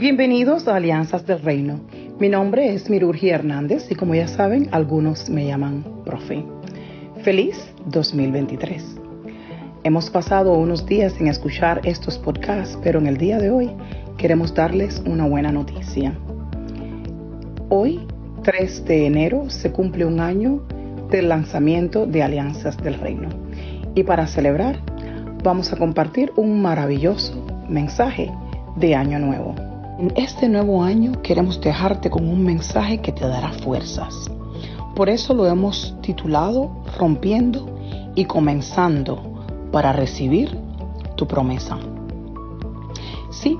Bienvenidos a Alianzas del Reino. Mi nombre es Mirurgi Hernández y como ya saben, algunos me llaman profe. Feliz 2023. Hemos pasado unos días en escuchar estos podcasts, pero en el día de hoy queremos darles una buena noticia. Hoy, 3 de enero, se cumple un año del lanzamiento de Alianzas del Reino. Y para celebrar, vamos a compartir un maravilloso mensaje de Año Nuevo. En este nuevo año queremos dejarte con un mensaje que te dará fuerzas. Por eso lo hemos titulado Rompiendo y Comenzando para recibir tu promesa. Sí,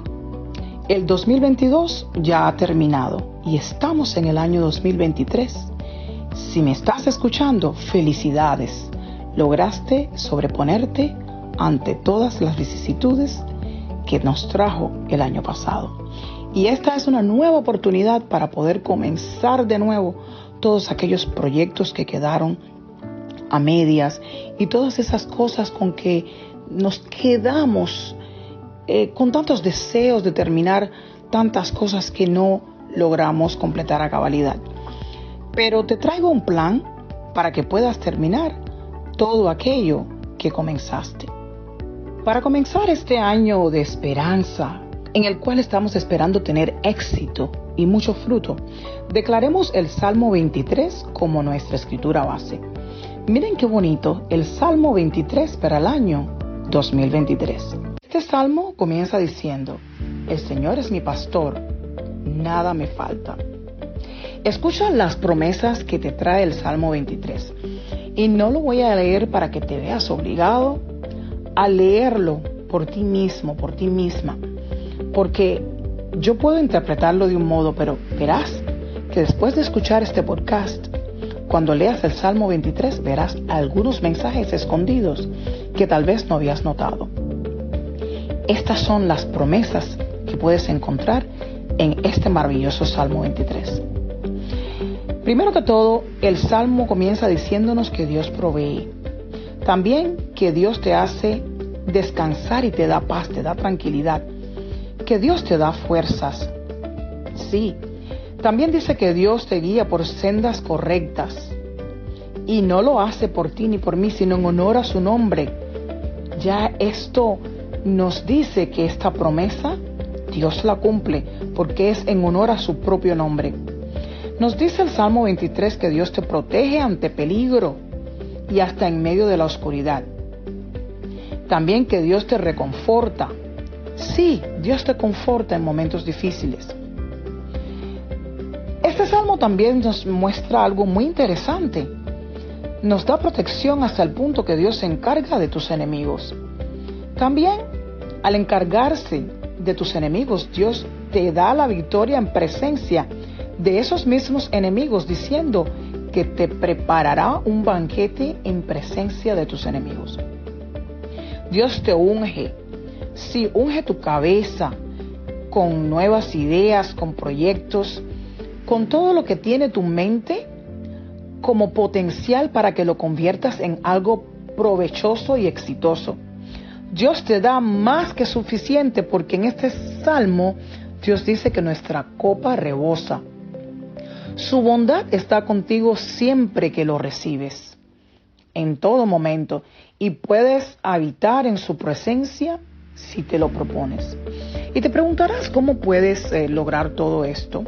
el 2022 ya ha terminado y estamos en el año 2023. Si me estás escuchando, felicidades. Lograste sobreponerte ante todas las vicisitudes que nos trajo el año pasado. Y esta es una nueva oportunidad para poder comenzar de nuevo todos aquellos proyectos que quedaron a medias y todas esas cosas con que nos quedamos eh, con tantos deseos de terminar tantas cosas que no logramos completar a cabalidad. Pero te traigo un plan para que puedas terminar todo aquello que comenzaste. Para comenzar este año de esperanza, en el cual estamos esperando tener éxito y mucho fruto, declaremos el Salmo 23 como nuestra escritura base. Miren qué bonito, el Salmo 23 para el año 2023. Este salmo comienza diciendo, el Señor es mi pastor, nada me falta. Escucha las promesas que te trae el Salmo 23. Y no lo voy a leer para que te veas obligado a leerlo por ti mismo, por ti misma porque yo puedo interpretarlo de un modo, pero verás que después de escuchar este podcast, cuando leas el Salmo 23 verás algunos mensajes escondidos que tal vez no habías notado. Estas son las promesas que puedes encontrar en este maravilloso Salmo 23. Primero que todo, el Salmo comienza diciéndonos que Dios provee. También que Dios te hace descansar y te da paz, te da tranquilidad que Dios te da fuerzas. Sí, también dice que Dios te guía por sendas correctas. Y no lo hace por ti ni por mí, sino en honor a su nombre. Ya esto nos dice que esta promesa Dios la cumple porque es en honor a su propio nombre. Nos dice el Salmo 23 que Dios te protege ante peligro y hasta en medio de la oscuridad. También que Dios te reconforta Sí, Dios te conforta en momentos difíciles. Este salmo también nos muestra algo muy interesante. Nos da protección hasta el punto que Dios se encarga de tus enemigos. También, al encargarse de tus enemigos, Dios te da la victoria en presencia de esos mismos enemigos, diciendo que te preparará un banquete en presencia de tus enemigos. Dios te unge, Sí, unge tu cabeza con nuevas ideas, con proyectos, con todo lo que tiene tu mente como potencial para que lo conviertas en algo provechoso y exitoso. Dios te da más que suficiente porque en este salmo Dios dice que nuestra copa rebosa. Su bondad está contigo siempre que lo recibes, en todo momento, y puedes habitar en su presencia si te lo propones. Y te preguntarás cómo puedes eh, lograr todo esto.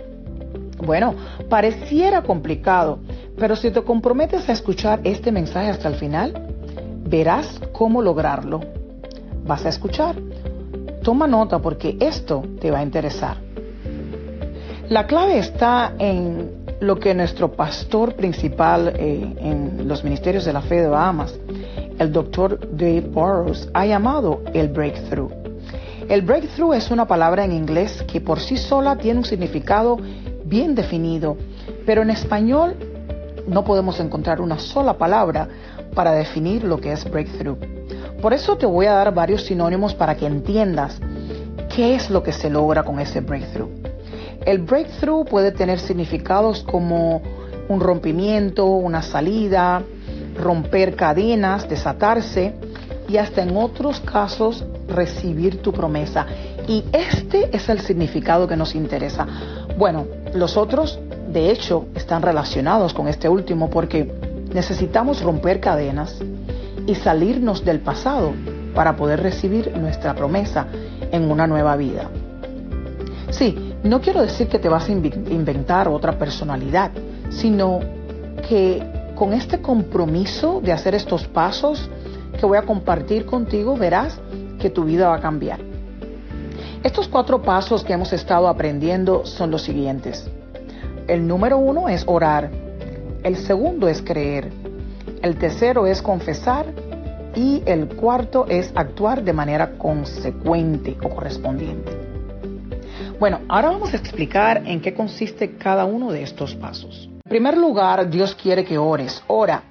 Bueno, pareciera complicado, pero si te comprometes a escuchar este mensaje hasta el final, verás cómo lograrlo. Vas a escuchar. Toma nota porque esto te va a interesar. La clave está en lo que nuestro pastor principal eh, en los ministerios de la fe de Bahamas el doctor Dave Burrows ha llamado el breakthrough. El breakthrough es una palabra en inglés que por sí sola tiene un significado bien definido, pero en español no podemos encontrar una sola palabra para definir lo que es breakthrough. Por eso te voy a dar varios sinónimos para que entiendas qué es lo que se logra con ese breakthrough. El breakthrough puede tener significados como un rompimiento, una salida, romper cadenas, desatarse y hasta en otros casos recibir tu promesa. Y este es el significado que nos interesa. Bueno, los otros, de hecho, están relacionados con este último porque necesitamos romper cadenas y salirnos del pasado para poder recibir nuestra promesa en una nueva vida. Sí, no quiero decir que te vas a inventar otra personalidad, sino que con este compromiso de hacer estos pasos que voy a compartir contigo, verás que tu vida va a cambiar. Estos cuatro pasos que hemos estado aprendiendo son los siguientes. El número uno es orar. El segundo es creer. El tercero es confesar. Y el cuarto es actuar de manera consecuente o correspondiente. Bueno, ahora vamos a explicar en qué consiste cada uno de estos pasos. Primer lugar, Dios quiere que ores. Ora,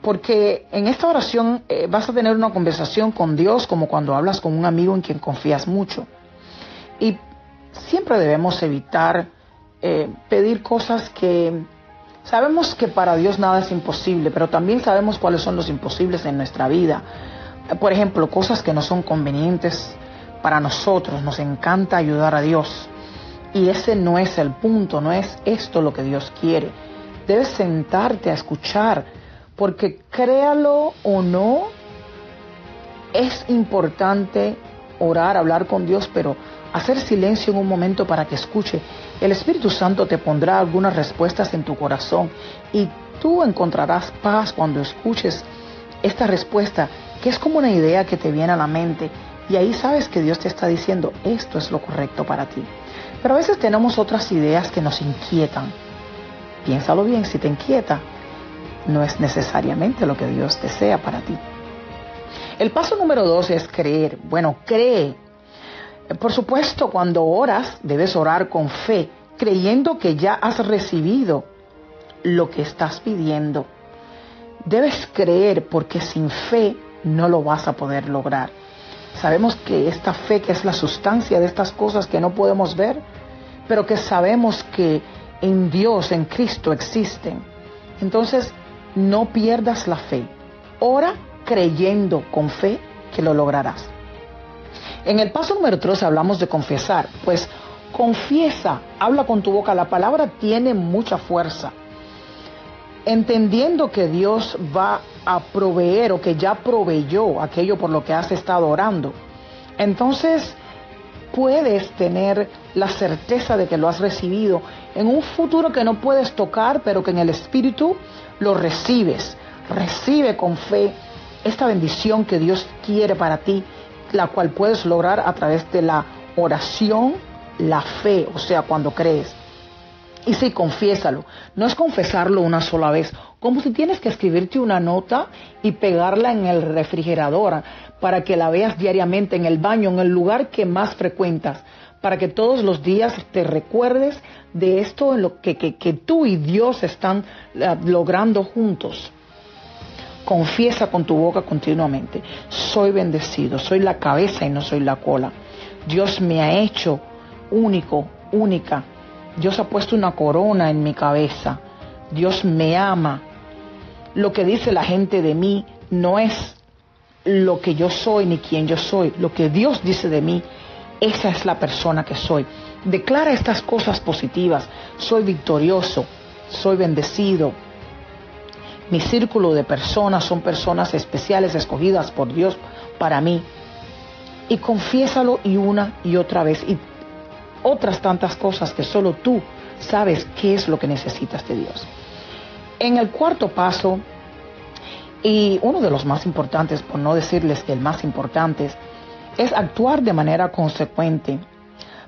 porque en esta oración eh, vas a tener una conversación con Dios como cuando hablas con un amigo en quien confías mucho. Y siempre debemos evitar eh, pedir cosas que sabemos que para Dios nada es imposible, pero también sabemos cuáles son los imposibles en nuestra vida. Por ejemplo, cosas que no son convenientes para nosotros. Nos encanta ayudar a Dios. Y ese no es el punto, no es esto lo que Dios quiere. Debes sentarte a escuchar, porque créalo o no, es importante orar, hablar con Dios, pero hacer silencio en un momento para que escuche. El Espíritu Santo te pondrá algunas respuestas en tu corazón y tú encontrarás paz cuando escuches esta respuesta, que es como una idea que te viene a la mente y ahí sabes que Dios te está diciendo, esto es lo correcto para ti. Pero a veces tenemos otras ideas que nos inquietan. Piénsalo bien, si te inquieta, no es necesariamente lo que Dios desea para ti. El paso número dos es creer. Bueno, cree. Por supuesto, cuando oras, debes orar con fe, creyendo que ya has recibido lo que estás pidiendo. Debes creer porque sin fe no lo vas a poder lograr. Sabemos que esta fe, que es la sustancia de estas cosas que no podemos ver, pero que sabemos que en Dios, en Cristo existen. Entonces, no pierdas la fe. Ora creyendo con fe que lo lograrás. En el paso número 3 hablamos de confesar. Pues confiesa, habla con tu boca. La palabra tiene mucha fuerza entendiendo que Dios va a proveer o que ya proveyó aquello por lo que has estado orando, entonces puedes tener la certeza de que lo has recibido en un futuro que no puedes tocar, pero que en el Espíritu lo recibes. Recibe con fe esta bendición que Dios quiere para ti, la cual puedes lograr a través de la oración, la fe, o sea, cuando crees. Y sí, confiésalo. No es confesarlo una sola vez, como si tienes que escribirte una nota y pegarla en el refrigerador para que la veas diariamente en el baño, en el lugar que más frecuentas, para que todos los días te recuerdes de esto en lo que, que tú y Dios están eh, logrando juntos. Confiesa con tu boca continuamente. Soy bendecido, soy la cabeza y no soy la cola. Dios me ha hecho único, única Dios ha puesto una corona en mi cabeza. Dios me ama. Lo que dice la gente de mí no es lo que yo soy ni quién yo soy. Lo que Dios dice de mí, esa es la persona que soy. Declara estas cosas positivas. Soy victorioso, soy bendecido. Mi círculo de personas son personas especiales escogidas por Dios para mí. Y confiésalo y una y otra vez. Y otras tantas cosas que solo tú sabes qué es lo que necesitas de Dios. En el cuarto paso, y uno de los más importantes, por no decirles que el más importante, es actuar de manera consecuente.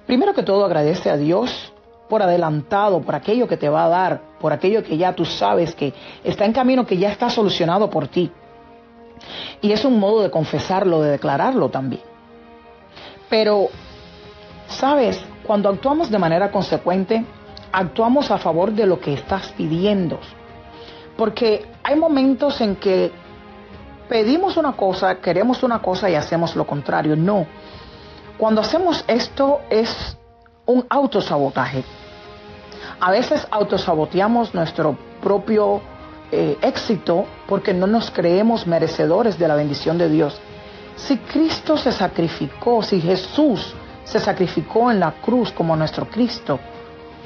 Primero que todo agradece a Dios por adelantado, por aquello que te va a dar, por aquello que ya tú sabes que está en camino, que ya está solucionado por ti. Y es un modo de confesarlo, de declararlo también. Pero, ¿sabes? Cuando actuamos de manera consecuente, actuamos a favor de lo que estás pidiendo. Porque hay momentos en que pedimos una cosa, queremos una cosa y hacemos lo contrario. No. Cuando hacemos esto es un autosabotaje. A veces autosaboteamos nuestro propio eh, éxito porque no nos creemos merecedores de la bendición de Dios. Si Cristo se sacrificó, si Jesús se sacrificó en la cruz como nuestro Cristo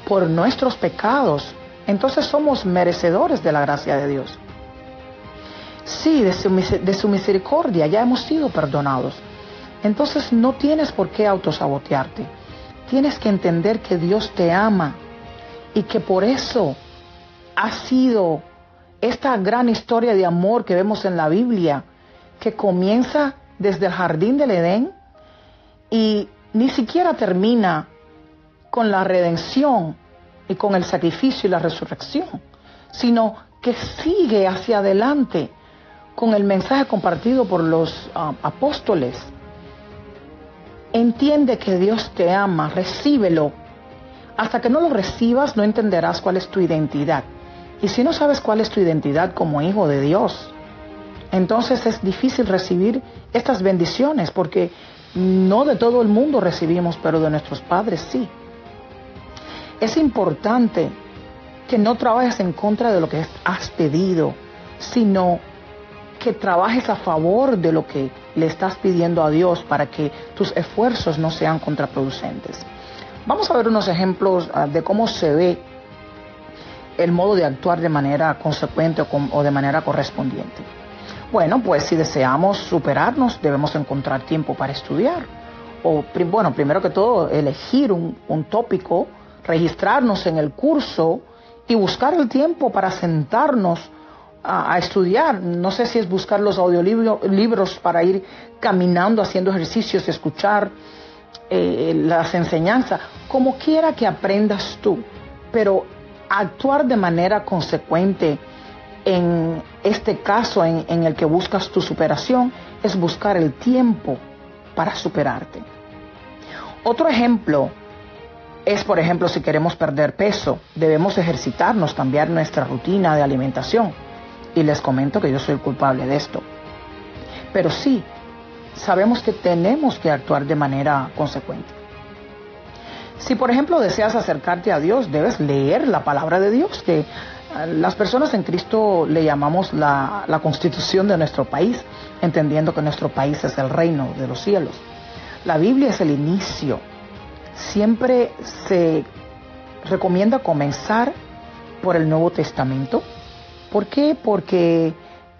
por nuestros pecados, entonces somos merecedores de la gracia de Dios. Sí, de su, misericordia ya hemos sido perdonados. Entonces no tienes por qué autosabotearte. Tienes que entender que Dios te ama y que por eso ha sido esta gran historia de amor que vemos en la Biblia, que comienza desde el jardín del Edén y ni siquiera termina con la redención y con el sacrificio y la resurrección, sino que sigue hacia adelante con el mensaje compartido por los ah, apóstoles. Entiende que Dios te ama, recíbelo. Hasta que no lo recibas no entenderás cuál es tu identidad. Y si no sabes cuál es tu identidad como hijo de Dios, entonces es difícil recibir estas bendiciones porque no de todo el mundo recibimos, pero de nuestros padres sí. Es importante que no trabajes en contra de lo que has pedido, sino que trabajes a favor de lo que le estás pidiendo a Dios para que tus esfuerzos no sean contraproducentes. Vamos a ver unos ejemplos ah, de cómo se ve el modo de actuar de manera consecuente o, de manera correspondiente. Bueno, pues si deseamos superarnos, debemos encontrar tiempo para estudiar. O, bueno, primero que todo, elegir un, tópico, registrarnos en el curso y buscar el tiempo para sentarnos a, estudiar. No sé si es buscar los audiolibros para ir caminando, haciendo ejercicios, escuchar eh, las enseñanzas, como quiera que aprendas tú. Pero actuar de manera consecuente en este caso en, el que buscas tu superación es buscar el tiempo para superarte. Otro ejemplo es, por ejemplo, si queremos perder peso, debemos ejercitarnos, cambiar nuestra rutina de alimentación. Y les comento que yo soy culpable de esto. Pero sí, sabemos que tenemos que actuar de manera consecuente. Si por ejemplo deseas acercarte a Dios, debes leer la palabra de Dios, que las personas en Cristo le llamamos la, constitución de nuestro país, entendiendo que nuestro país es el reino de los cielos. La Biblia es el inicio. Siempre se recomienda comenzar por el Nuevo Testamento. ¿Por qué? Porque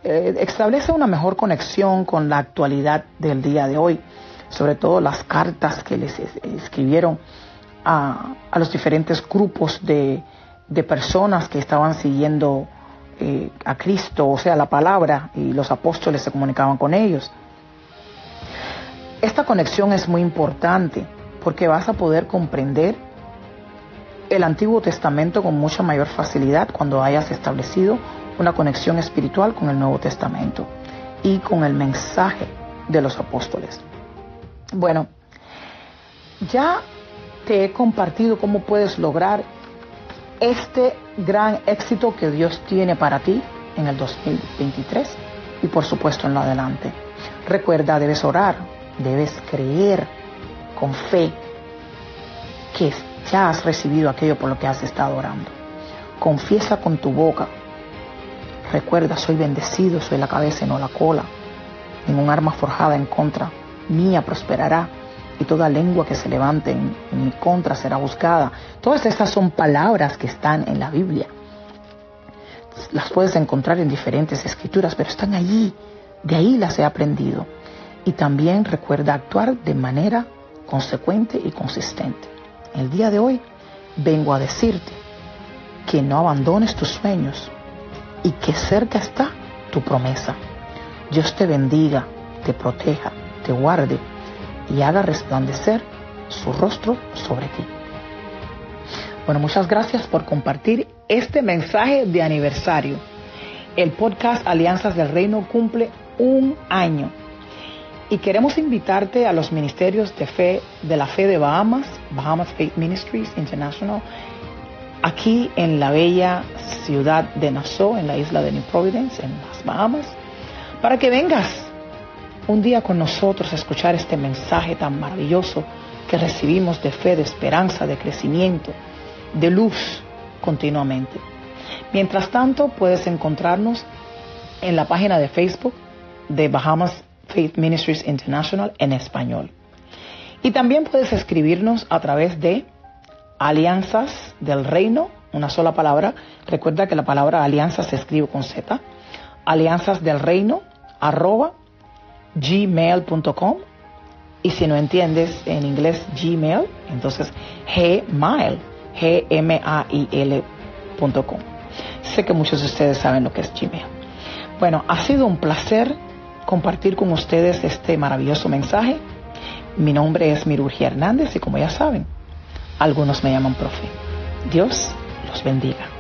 eh, establece una mejor conexión con la actualidad del día de hoy, sobre todo las cartas que les escribieron a, los diferentes grupos de, personas que estaban siguiendo eh, a Cristo, o sea, la palabra, y los apóstoles se comunicaban con ellos. Esta conexión es muy importante porque vas a poder comprender el Antiguo Testamento con mucha mayor facilidad cuando hayas establecido una conexión espiritual con el Nuevo Testamento y con el mensaje de los apóstoles. Bueno, ya te he compartido cómo puedes lograr este gran éxito que Dios tiene para ti en el 2023 y por supuesto en lo adelante. Recuerda, debes orar, debes creer con fe que ya has recibido aquello por lo que has estado orando. Confiesa con tu boca. Recuerda, soy bendecido, soy la cabeza y no la cola. Ningún arma forjada en contra mía prosperará y toda lengua que se levante en, mi contra será buscada. Todas estas son palabras que están en la Biblia. Las puedes encontrar en diferentes escrituras, pero están allí. De ahí las he aprendido. Y también recuerda actuar de manera consecuente y consistente. El día de hoy vengo a decirte que no abandones tus sueños y que cerca está tu promesa. Dios te bendiga, te proteja, te guarde y haga resplandecer su rostro sobre ti. Bueno, muchas gracias por compartir este mensaje de aniversario. El podcast Alianzas del Reino cumple un año y queremos invitarte a los ministerios de fe de la fe de Bahamas, Bahamas Faith Ministries International, aquí en la bella ciudad de Nassau, en la isla de New Providence, en las Bahamas, para que vengas un día con nosotros a escuchar este mensaje tan maravilloso que recibimos de fe, de esperanza, de crecimiento, de luz continuamente. Mientras tanto, puedes encontrarnos en la página de Facebook de Bahamas Faith Ministries International en español. Y también puedes escribirnos a través de Alianzas del Reino, una sola palabra. Recuerda que la palabra alianza se escribe con Z. Alianzas del Reino, arroba gmail.com. Y si no entiendes en inglés Gmail, entonces gmail, G-M-A-I-L.com. Sé que muchos de ustedes saben lo que es Gmail. Bueno, ha sido un placer compartir con ustedes este maravilloso mensaje. Mi nombre es Mirurgia Hernández y como ya saben, algunos me llaman profe. Dios los bendiga.